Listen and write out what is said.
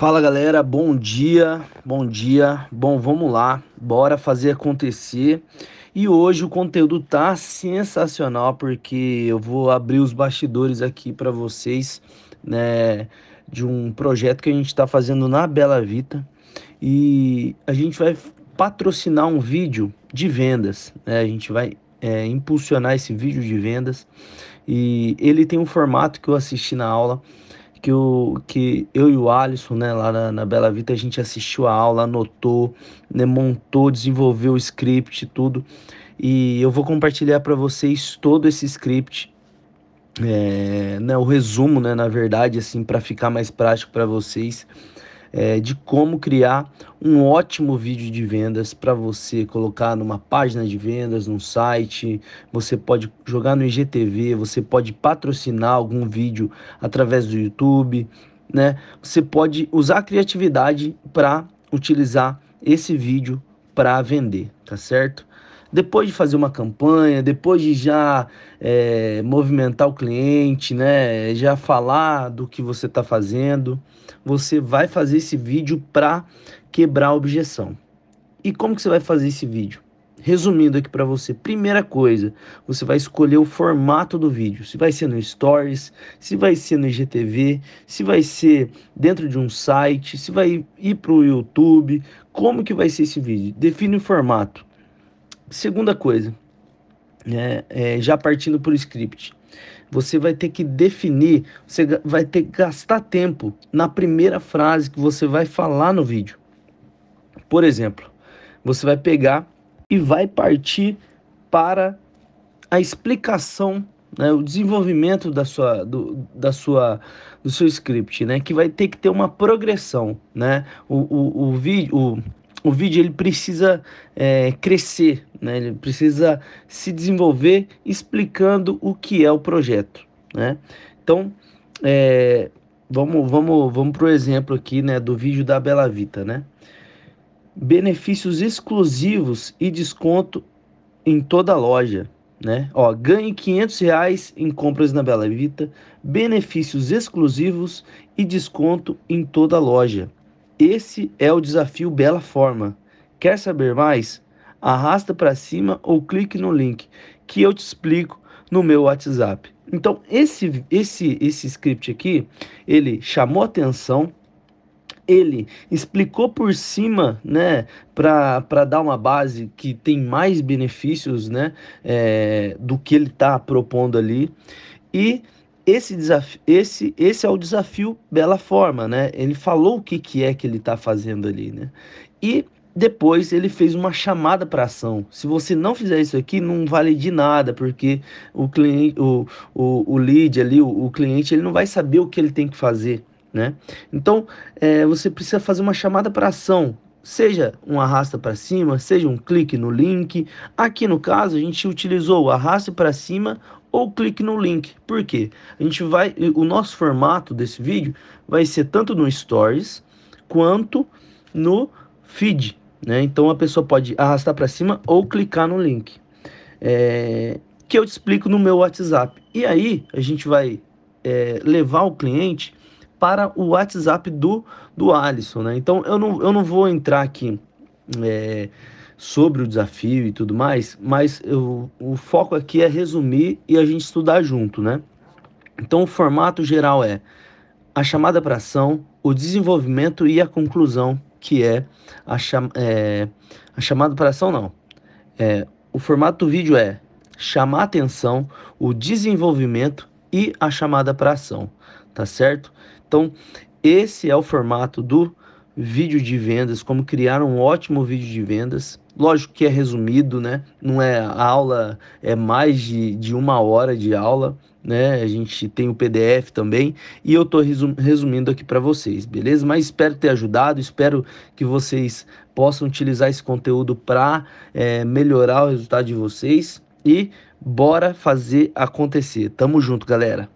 Fala galera, bom dia, bom dia. Bom, vamos lá, bora fazer acontecer. E hoje o conteúdo tá sensacional porque eu vou abrir os bastidores aqui para vocês, né, de um projeto que a gente está fazendo na Bela Vita e a gente vai patrocinar um vídeo de vendas, né? A gente vai é, impulsionar esse vídeo de vendas e ele tem um formato que eu assisti na aula que, o, que eu e o Alisson, né, lá na, na Bela Vita, a gente assistiu a aula, anotou, né, montou, desenvolveu o script, tudo. E eu vou compartilhar para vocês todo esse script, é, né, o resumo, né, na verdade, assim, para ficar mais prático para vocês é, de como criar um ótimo vídeo de vendas para você colocar numa página de vendas, num site. Você pode jogar no IGTV, você pode patrocinar algum vídeo através do YouTube, né? Você pode usar a criatividade para utilizar esse vídeo para vender, tá certo? Depois de fazer uma campanha, depois de já é, movimentar o cliente, né, já falar do que você está fazendo, você vai fazer esse vídeo para quebrar a objeção. E como que você vai fazer esse vídeo? Resumindo aqui para você, primeira coisa, você vai escolher o formato do vídeo. Se vai ser no Stories, se vai ser no IGTV, se vai ser dentro de um site, se vai ir para o YouTube, como que vai ser esse vídeo? Define o formato. Segunda coisa, né, é, já partindo para o script, você vai ter que definir, você vai ter que gastar tempo na primeira frase que você vai falar no vídeo. Por exemplo, você vai pegar e vai partir para a explicação, né, o desenvolvimento da sua, do, da sua, do seu script, né, que vai ter que ter uma progressão, né, o, o, o vídeo, o vídeo ele precisa é, crescer, né? ele precisa se desenvolver explicando o que é o projeto. Né? Então, é, vamos, vamos, vamos para o exemplo aqui né, do vídeo da Bela Vita. Né? Benefícios exclusivos e desconto em toda loja. Né? Ó, ganhe 500 reais em compras na Bela Vita, benefícios exclusivos e desconto em toda loja. Esse é o desafio Bela Forma. Quer saber mais? Arrasta para cima ou clique no link que eu te explico no meu WhatsApp. Então, esse esse esse script aqui, ele chamou atenção, ele explicou por cima, né, para dar uma base que tem mais benefícios, né, é, do que ele está propondo ali e esse desafio, esse, esse é o desafio Bela Forma, né? Ele falou o que, que é que ele está fazendo ali, né? E depois ele fez uma chamada para ação. Se você não fizer isso aqui, não vale de nada, porque o cliente, o, o, o lead ali, o, o cliente, ele não vai saber o que ele tem que fazer, né? Então, é, você precisa fazer uma chamada para ação. Seja um arrasta para cima, seja um clique no link. Aqui no caso, a gente utilizou o arraste para cima ou clique no link. Por quê? A gente vai, o nosso formato desse vídeo vai ser tanto no Stories quanto no feed, né? Então a pessoa pode arrastar para cima ou clicar no link, é, que eu te explico no meu WhatsApp. E aí a gente vai é, levar o cliente para o WhatsApp do, do Alisson, né? Então eu não, eu não vou entrar aqui é, sobre o desafio e tudo mais, mas eu, o foco aqui é resumir e a gente estudar junto, né? Então o formato geral é a chamada para ação, o desenvolvimento e a conclusão, que é a, cham é, a chamada para ação não. É, o formato do vídeo é chamar atenção, o desenvolvimento e a chamada para ação, tá certo? Então, esse é o formato do vídeo de vendas, como criar um ótimo vídeo de vendas. Lógico que é resumido, né? Não é a aula, é mais de, de uma hora de aula, né? A gente tem o PDF também e eu estou resumindo aqui para vocês, beleza? Mas espero ter ajudado, espero que vocês possam utilizar esse conteúdo para é, melhorar o resultado de vocês e bora fazer acontecer. Tamo junto, galera.